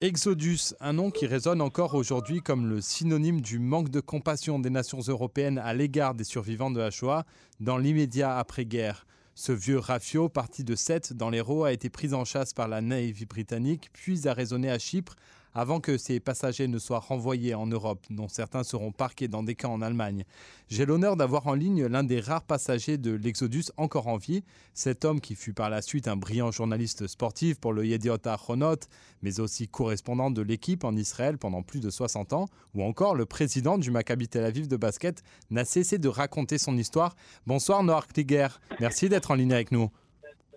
Exodus, un nom qui résonne encore aujourd'hui comme le synonyme du manque de compassion des nations européennes à l'égard des survivants de la Shoah dans l'immédiat après-guerre. Ce vieux rafio, parti de Sète dans l'Hérault, a été pris en chasse par la Navy britannique, puis a raisonné à Chypre avant que ces passagers ne soient renvoyés en Europe, dont certains seront parqués dans des camps en Allemagne. J'ai l'honneur d'avoir en ligne l'un des rares passagers de l'Exodus encore en vie, cet homme qui fut par la suite un brillant journaliste sportif pour le Yediot Ahronot, mais aussi correspondant de l'équipe en Israël pendant plus de 60 ans, ou encore le président du Maccabi Tel Aviv de basket, n'a cessé de raconter son histoire. Bonsoir Noir Kliger, merci d'être en ligne avec nous.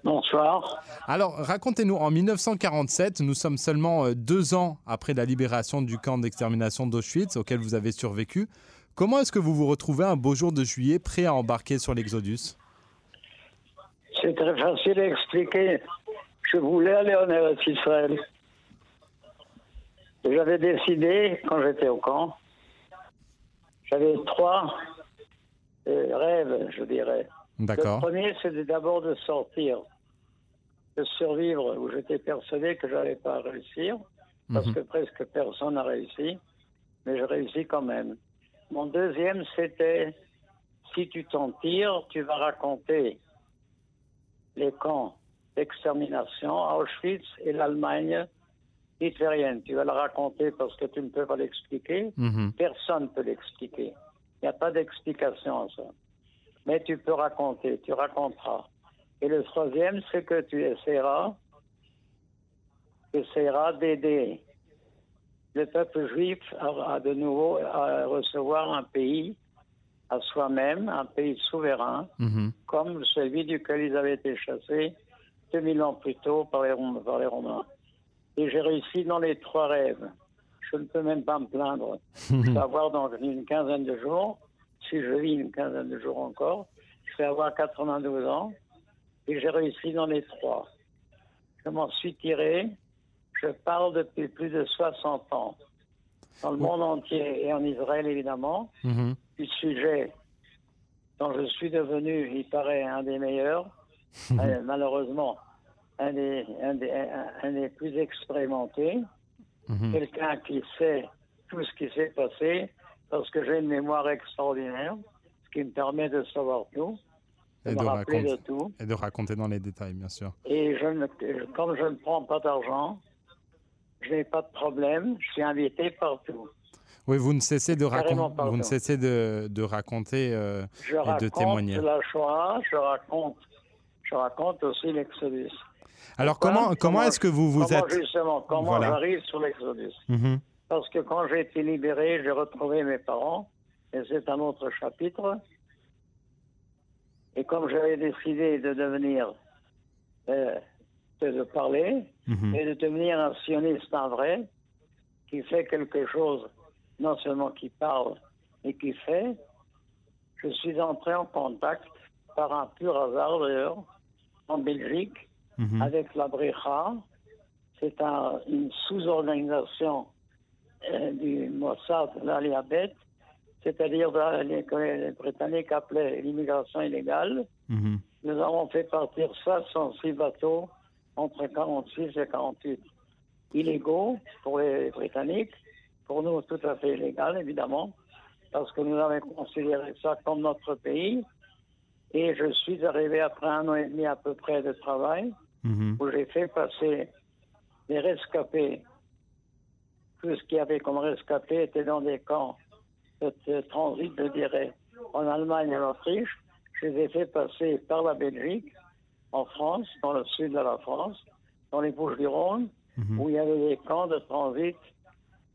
Bonsoir. Alors, racontez-nous, en 1947, nous sommes seulement euh, deux ans après la libération du camp d'extermination d'Auschwitz auquel vous avez survécu. Comment est-ce que vous vous retrouvez un beau jour de juillet prêt à embarquer sur l'Exodus? C'est très facile à expliquer. Je voulais aller en Israël. J'avais décidé, quand j'étais au camp, j'avais trois euh, rêves, je dirais. D'accord. Le premier, c'était d'abord de sortir de survivre où j'étais persuadé que je n'allais pas réussir, parce Mhm. que presque personne n'a réussi, mais je réussis quand même. Mon deuxième, c'était si tu t'en tires, tu vas raconter les camps d'extermination à Auschwitz et l'Allemagne hitlérienne. Tu vas le raconter parce que tu ne peux pas l'expliquer. Mhm. Personne ne peut l'expliquer. Il n'y a pas d'explication à ça. Mais tu peux raconter, tu raconteras. Et le troisième, c'est que tu essaieras, tu essaieras d'aider le peuple juif à, à de nouveau à recevoir un pays à soi-même, un pays souverain, Mhm. comme celui duquel ils avaient été chassés 2000 ans plus tôt par les, par les Romains. Et j'ai réussi dans les trois rêves. Je ne peux même pas me plaindre. Je vais avoir dans une quinzaine de jours, si je vis une quinzaine de jours encore, je vais avoir 92 ans et j'ai réussi dans les trois. Je m'en suis tiré. Je parle depuis plus de 60 ans, dans le monde entier et en Israël évidemment, Mhm. du sujet dont je suis devenu, il paraît, un des meilleurs, euh, malheureusement, un des, un des, un- un des plus expérimentés, Mhm. quelqu'un qui sait tout ce qui s'est passé, parce que j'ai une mémoire extraordinaire, ce qui me permet de savoir tout, de Et de, raconter, tout. et de raconter dans les détails, bien sûr. Et je ne, comme je ne prends pas d'argent, je n'ai pas de problème, je suis invité partout. Oui, vous ne cessez de, racon- vous ne cessez de, de raconter euh, Je et de raconte témoigner. la Shoah, je raconte, je raconte aussi l'Exodus. Alors, Pourquoi comment, comment est-ce que vous vous comment êtes... justement, comment Voilà. j'arrive sur l'Exodus Mhm. Parce que quand j'ai été libéré, j'ai retrouvé mes parents, et c'est un autre chapitre. Et comme j'avais décidé de devenir, euh, de, parler, Mhm. et de devenir un sioniste en vrai, qui fait quelque chose, non seulement qui parle, mais qui fait, je suis entré en contact, par un pur hasard d'ailleurs, en Belgique, Mhm. avec la Brecha. C'est un- une sous-organisation euh, du Mossad, l'Aliabet, c'est-à-dire les- que les Britanniques appelaient l'immigration illégale. Mhm. Nous avons fait partir 66 bateaux entre 46 et 48 illégaux pour les Britanniques, pour nous tout à fait illégal évidemment, parce que nous avons considéré ça comme notre pays. Et je suis arrivé après un an et demi à peu près de travail, Mhm. où j'ai fait passer les rescapés. Tout ce qu'il y avait comme rescapés était dans des camps de, de transit, je dirais, en Allemagne et en Autriche. Je les ai fait passer par la Belgique, en France, dans le sud de la France, dans les Bouches-du-Rhône, Mhm. où il y avait des camps de transit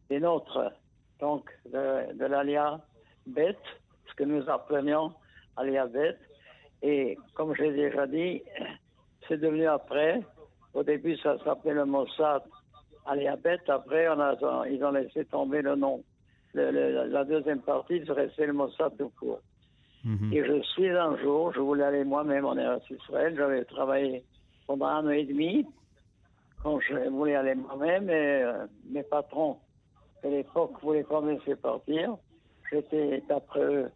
des nôtres, donc de, de l'Alia Bet, ce que nous appelions Alia Bet. Et comme j'ai déjà dit, c'est devenu après. Au début, ça s'appelait le Mossad Alia Bet. Après, on a, ils ont laissé tomber le nom. Le- le- la deuxième partie, resté le Mossad tout court. Mhm. Et je suis un jour, je voulais aller moi-même en Eretz Israël. J'avais travaillé pendant un an et demi. Quand je voulais aller moi-même, et euh, mes patrons, à l'époque, voulaient pas me laisser partir. J'étais, d'après eux,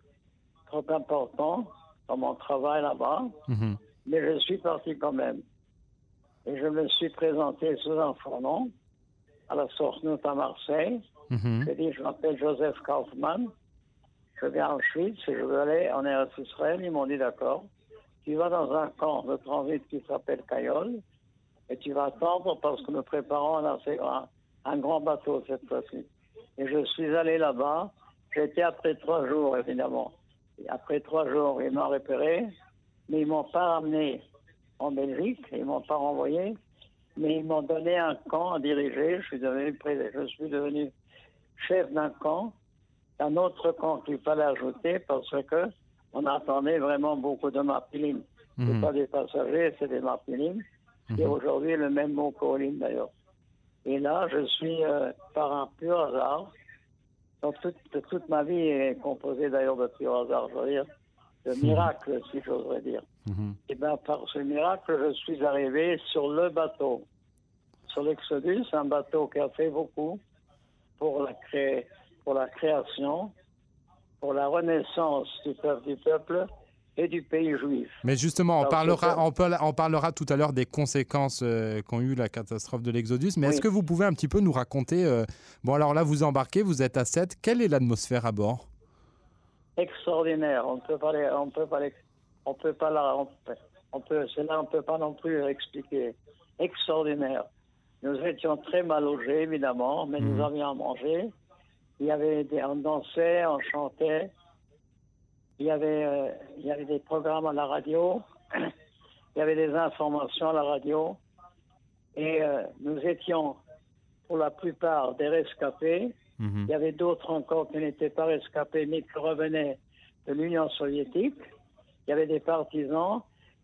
trop important dans mon travail là-bas. Mhm. Mais je suis parti quand même. Et je me suis présenté sous un faux nom à la Source-Note à Marseille. Mhm. J'ai dit, je m'appelle Joseph Kaufmann. Je viens en Suisse et je veux aller en Eretz Israël. Ils m'ont dit, d'accord. Tu vas dans un camp de transit qui s'appelle Cayol et tu vas attendre parce que nous préparons un, grand- bateau cette fois-ci. Et je suis allé là-bas. J'étais après trois jours, évidemment. Après trois jours, ils m'ont repéré, mais ils m'ont pas ramené en Belgique, ils m'ont pas renvoyé, mais ils m'ont donné un camp à diriger. Je suis devenu, je suis devenu chef d'un camp, d'un autre camp qu'il fallait ajouter parce que on attendait vraiment beaucoup de marpilim. C'est Mhm. pas des passagers, c'est des marpilim. Et Mhm. aujourd'hui, le même mot qu'Olim d'ailleurs. Et là, je suis euh, par un pur hasard. Donc, toute, toute ma vie est composée d'ailleurs de pur hasard, je veux dire, de miracles, si j'oserais dire. Mhm. Et bien, par ce miracle, je suis arrivé sur le bateau, sur l'Exodus, un bateau qui a fait beaucoup pour la, cré- pour la création, pour la renaissance du peuple, du peuple et du pays juif. Mais justement, on parlera, on, peut- on parlera tout à l'heure des conséquences euh, qu'ont eu la catastrophe de l'Exodus. Mais est-ce que vous pouvez un petit peu nous raconter euh, Bon, alors là, vous embarquez, vous êtes à 7. Quelle est l'atmosphère à bord? Extraordinaire. On ne peut pas, on peut pas, on peut pas la, on peut, on peut, cela on peut pas non plus expliquer. Extraordinaire. Nous étions très mal logés évidemment, mais nous Mhm. avions à manger. Il y avait des, on dansait, on chantait. Il y avait, euh, il y avait des programmes à la radio. Il y avait des informations à la radio. Et euh, nous étions, pour la plupart, des rescapés. Mhm. Il y avait d'autres encore qui n'étaient pas rescapés, mais qui revenaient de l'Union soviétique. Il y avait des partisans.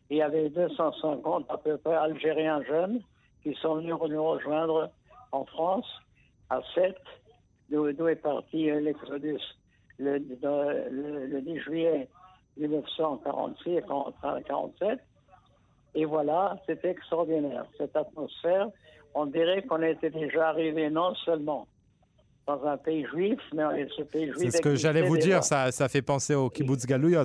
Il y avait 250 à peu près Algériens jeunes qui sont venus nous rejoindre en France à 7, d'où est parti euh, l'Exodus le, de- le- le 10 juillet 1946 47. Et voilà, c'était extraordinaire. Cette atmosphère, on dirait qu'on était déjà arrivé non seulement dans un pays juif, mais ce pays juif. C'est ce que j'allais vous déjà. dire, ça, ça fait penser au kibbutz Galouyot.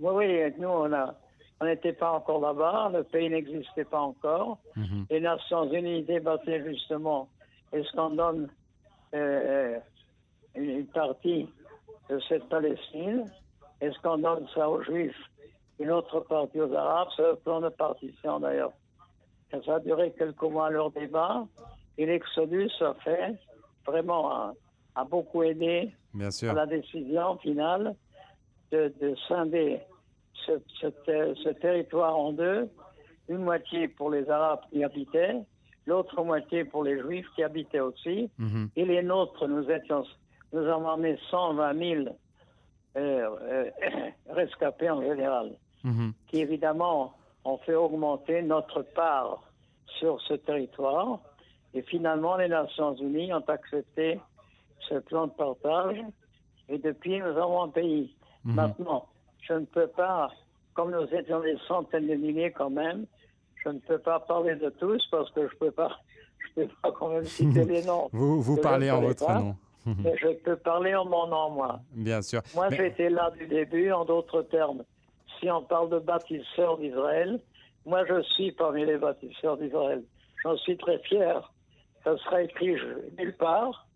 Oui, oui, nous, on a- on n'était pas encore là-bas, le pays n'existait pas encore. Mhm. Les Nations Unies débattaient justement est-ce qu'on donne euh, une, une partie de cette Palestine? Est-ce qu'on donne ça aux Juifs? Une autre partie aux Arabes C'est le plan de partition d'ailleurs. Ça a duré quelques mois leur débat. Et l'Exodus a fait vraiment a, a beaucoup aidé Bien à la décision finale de, de scinder ce, ce ter- ce territoire en deux, une moitié pour les Arabes qui habitaient, l'autre moitié pour les Juifs qui habitaient aussi, Mhm. et les nôtres, nous étions, nous avons amené 120 000 euh, euh, rescapés en général, Mhm. qui évidemment ont fait augmenter notre part sur ce territoire. Et finalement, les Nations Unies ont accepté ce plan de partage. Et depuis, nous avons un pays. Mhm. Maintenant, je ne peux pas, comme nous étions des centaines de milliers quand même, je ne peux pas parler de tous parce que je ne peux pas, je peux pas quand même citer les noms. Vous, vous parlez en votre pas. nom. Mais je peux parler en mon nom, moi. Bien sûr. Moi, Mais- j'étais là du début, en d'autres termes. Si on parle de bâtisseurs d'Israël, moi, je suis parmi les bâtisseurs d'Israël. J'en suis très fier. Ça sera écrit nulle part.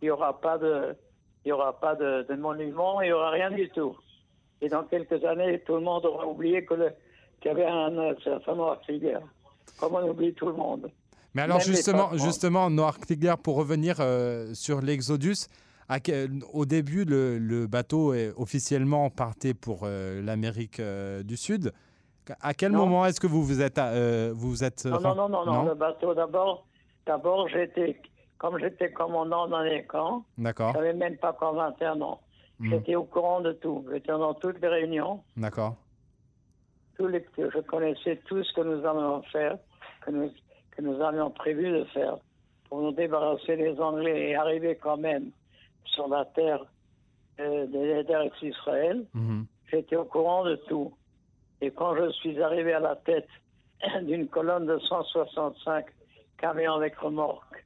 Il n'y aura pas de, il y aura pas de, de monument, il n'y aura rien du tout. Et dans quelques années, tout le monde aura oublié qu'il y avait un certain Noir Krieger. Comme on oublie tout le monde? Mais alors Même justement, patrons. justement, Noir Kligler, pour revenir euh, sur l'Exodus, au début, le, le bateau est officiellement partait pour euh, l'Amérique euh, du Sud. À quel Non. moment est-ce que vous vous êtes, vous vous êtes Non, non, non, non, le bateau, d'abord, d'abord, j'étais, comme j'étais commandant dans les camps, D'accord, Je n'avais même pas encore 21 ans. Mhm. J'étais au courant de tout. J'étais dans toutes les réunions. d'accord. Tous les, je connaissais tout ce que nous allions faire, que nous, que nous avions prévu de faire pour nous débarrasser des Anglais et arriver quand même sur la terre euh, des d'Eretz Israël. Mhm. J'étais au courant de tout. Et quand je suis arrivé à la tête d'une colonne de 165 camions avec remorques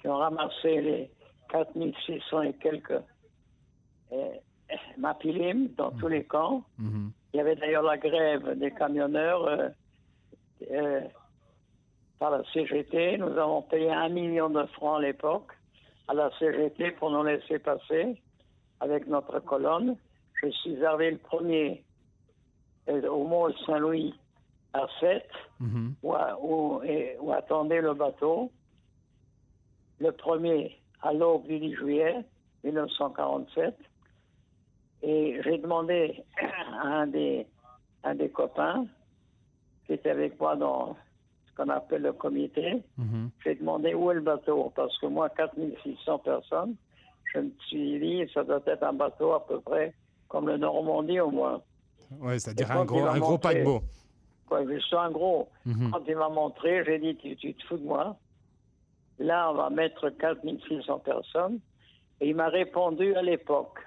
qui ont ramassé les 4600 et quelques mapilim dans tous les camps, Mhm. il y avait d'ailleurs la grève des camionneurs. euh, euh, par la CGT. Nous avons payé un million de francs à l'époque à la CGT pour nous laisser passer avec notre colonne. Je suis arrivé le premier euh, au Mont Saint-Louis à 7, Mhm. où, où- et- où attendait le bateau. Le premier à l'aube du 10 juillet 1947. Et j'ai demandé à un des, un des copains qui était avec moi dans ce qu'on appelle le comité, Mhm. j'ai demandé où est le bateau, parce que moi, 4600 personnes, je me suis dit, ça doit être un bateau à peu près comme le Normandie au moins. Ouais, c'est-à-dire un gros, un gros paquebot. Quoi, juste un gros. Quand il m'a montré, j'ai dit, tu, tu te fous de moi. Là, on va mettre 4600 personnes. Et il m'a répondu à l'époque.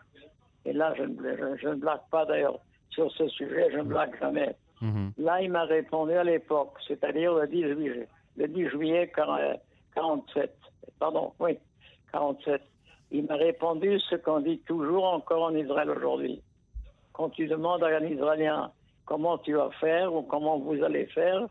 Et là, je ne, je- je ne blague pas d'ailleurs sur ce sujet, je ne blague jamais. Mhm. Là, il m'a répondu à l'époque, c'est-à-dire le 10 juillet, le 10 juillet 40 47. Pardon, oui, 47. Il m'a répondu ce qu'on dit toujours encore en Israël aujourd'hui. Quand tu demandes à un Israélien comment tu vas faire ou comment vous allez faire,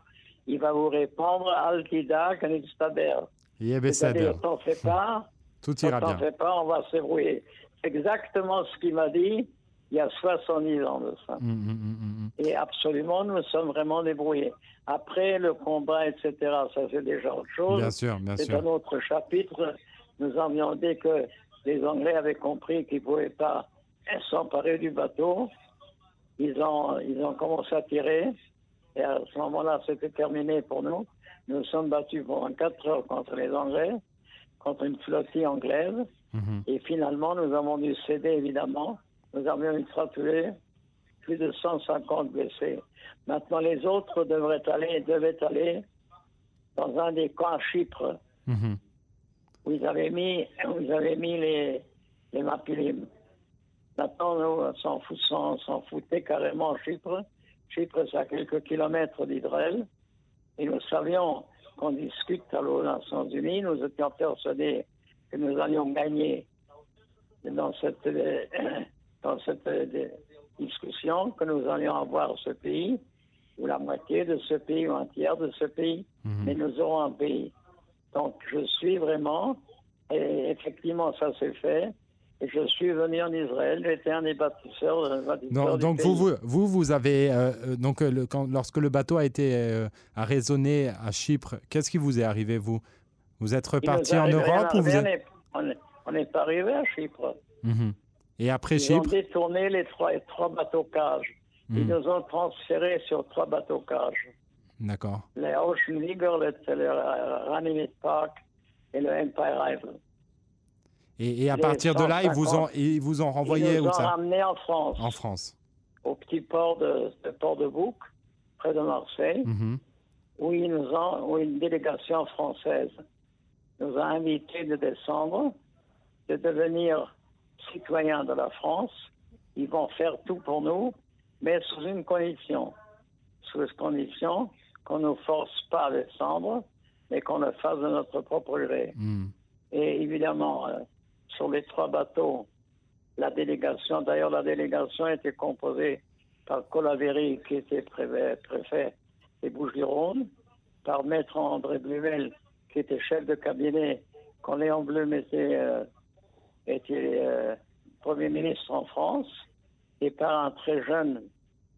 il va vous répondre Al-Tida ça C'est-à-dire, t'en fais pas, Tout ira t'en bien. fais pas, on va se débrouiller. C'est exactement ce qu'il m'a dit il y a 70 ans de ça. Mhm, mhm, mhm. Et absolument, nous sommes vraiment débrouillés. Après, le combat, etc., ça c'est déjà autre chose. Bien sûr, bien C'est sûr. un autre chapitre. Nous avions dit que les Anglais avaient compris qu'ils ne pouvaient pas s'emparer du bateau. Ils ont, ils ont commencé à tirer. Et à ce moment-là, c'était terminé pour nous. Nous sommes battus pendant quatre heures contre les Anglais, contre une flottille anglaise. Mhm. Et finalement, nous avons dû céder, évidemment. Nous avions une tués, plus de 150 blessés. Maintenant, les autres devraient aller, devaient aller dans un des camps à Chypre, Mhm. où ils avaient mis, où ils avaient mis les, les Mapilim. Maintenant, nous, on s'en fout- foutait carrément Chypre. Chypre, c'est à quelques kilomètres d'Israël. Et nous savions qu'on discute à des Nations Unies. Nous étions persuadés que nous allions gagner dans cette, euh, dans cette euh, discussion, que nous allions avoir ce pays, ou la moitié de ce pays, ou un tiers de ce pays, Mhm. mais nous aurons un pays. Donc je suis vraiment, et effectivement ça s'est fait, et je suis venu en Israël, j'étais un des bâtisseurs, euh, Non, donc vous, vous, vous, vous avez euh, donc le- quand, lorsque le bateau a été euh, a résonné à Chypre, qu'est-ce qui vous est arrivé vous? Vous êtes reparti en Europe ou vous êtes... on n'est- pas arrivé à Chypre. Mhm. Et après Ils ont Chypre détourné les trois, les trois bateaux cages. Ils Mhm. nous ont transférés sur trois bateaux cages. D'accord. Le Ocean Eagle, le, le Runnymede Park et le Empire Island. Et, et à Les partir de là, ils vous ont 150. ils vous ont renvoyé Ils nous où ont ça ramenés en France, En France. au petit port de, de Port de Bouc, près de Marseille. Mhm. où, ils nous ont, où une délégation française nous a invités de descendre, de devenir citoyens de la France. Ils vont faire tout pour nous, mais sous une condition. Sous une condition qu'on ne nous force pas à descendre, mais qu'on le fasse de notre propre gré. Mhm. Et évidemment, euh, sur les trois bateaux, la délégation, d'ailleurs la délégation était composée par Colaveri, qui était préfet, préfet des Bouches-du-Rhône, par Maître André Bluvel, qui était chef de cabinet quand Léon Blum était, euh, était euh, Premier ministre en France, et par un très jeune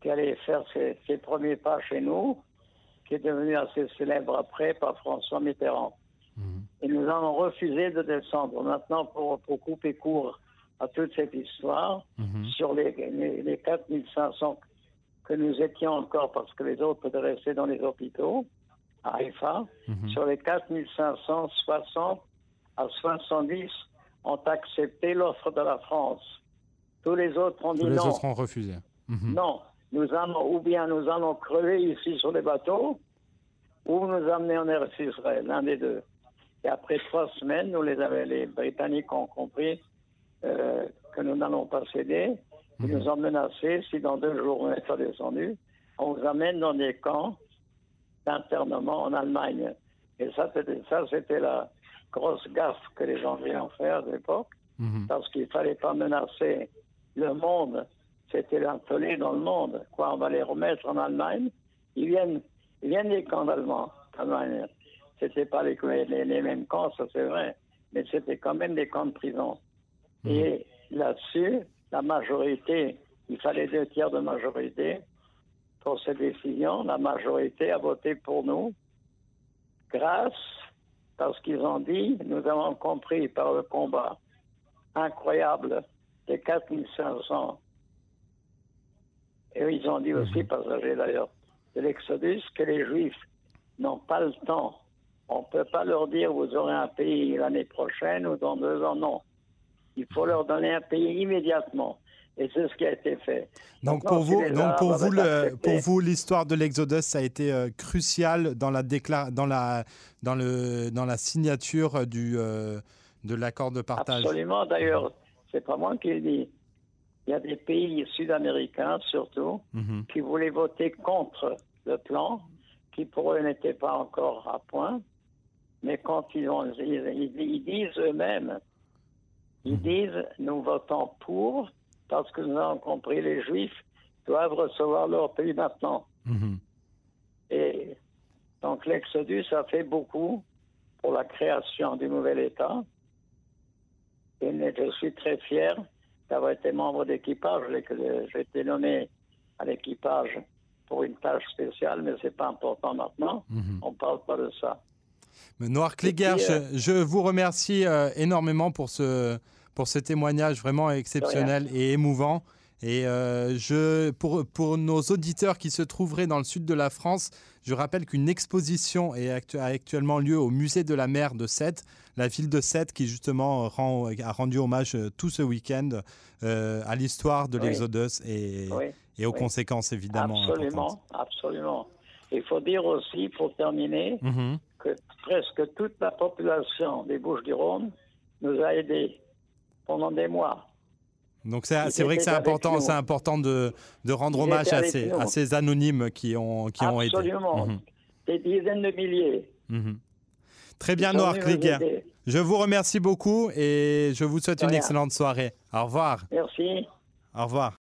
qui allait faire ses, ses premiers pas chez nous, qui est devenu assez célèbre après, par François Mitterrand. Mhm. Et nous avons refusé de descendre. Maintenant, pour, pour couper court à toute cette histoire, Mhm. sur les, les, les 4500 que nous étions encore, parce que les autres étaient restés dans les hôpitaux, à Haïfa, Mhm. sur les 4500, 60 à 70 ont accepté l'offre de la France. Tous les autres ont dit Tous les non. autres ont refusé. Mhm. Non, nous allons, ou bien nous allons crever ici sur les bateaux, ou nous amener en Eretz Israël, l'un des deux. Et après trois semaines, nous les, avait- les Britanniques ont compris euh, que nous n'allons pas céder. Ils Mhm. nous ont menacés, si dans deux jours on n'est pas descendu, on vous amène dans des camps d'internement en Allemagne. Et ça, c'était, ça, c'était la grosse gaffe que les Anglais ont fait à l'époque Mhm. parce qu'il fallait pas menacer le monde. C'était l'intolé dans le monde. Quoi, on va les remettre en Allemagne? Ils viennent, ils viennent des camps d'Allemands, d'Allemagne. C'était pas les, les, mêmes camps, ça c'est vrai, mais c'était quand même des camps de prison. Mmh. Et là-dessus, la majorité, il fallait deux tiers de majorité pour cette décision. La majorité a voté pour nous grâce, parce qu'ils ont dit, nous avons compris par le combat incroyable des 4500, et ils ont dit aussi, mhm. passagers d'ailleurs, de l'Exodus, que les Juifs n'ont pas le temps. On ne peut pas leur dire, vous aurez un pays l'année prochaine ou dans deux ans, non. Il faut leur donner un pays immédiatement. Et c'est ce qui a été fait. Donc, pour, vous, donc pour, vous, le, pour vous, l'histoire de l'Exodus, ça a été euh, crucial dans la, dans, la, dans, le, dans la signature du, euh, de l'accord de partage. Absolument. D'ailleurs, c'est pas moi qui le dis. Il y a des pays sud-américains, surtout, mhm. qui voulaient voter contre le plan, qui pour eux n'était pas encore à point. Mais quand ils, ont, ils, disent eux-mêmes, ils mhm. disent nous votons pour parce que nous avons compris les Juifs doivent recevoir leur pays maintenant. Mhm. Et donc l'Exodus a fait beaucoup pour la création du nouvel État. Et je suis très fier d'avoir été membre d'équipage. J'ai été nommé à l'équipage pour une tâche spéciale, mais ce n'est pas important maintenant. Mhm. On ne parle pas de ça. Noir Cléguer, euh, je, vous remercie euh, énormément pour ce, pour ce témoignage vraiment exceptionnel et émouvant. Et euh, je, pour, pour nos auditeurs qui se trouveraient dans le sud de la France, je rappelle qu'une exposition est a actuellement lieu au musée de la mer de Sète, la ville de Sète qui justement rend, a rendu hommage euh, tout ce week-end euh, à l'histoire de l'Exodus et, et, aux conséquences évidemment. Absolument, absolument. Il faut dire aussi, pour terminer, mm-hmm. que presque toute la population des Bouches-du-Rhône nous a aidés pendant des mois. Donc c'est vrai que c'est important, c'est important de, de rendre hommage à ces, à ces, anonymes qui ont, qui ont aidé. Absolument. Mhm. Des dizaines de milliers. Mhm. Très bien, Noir Krieger. Je vous remercie beaucoup et je vous souhaite une excellente soirée. Au revoir. Merci. Au revoir.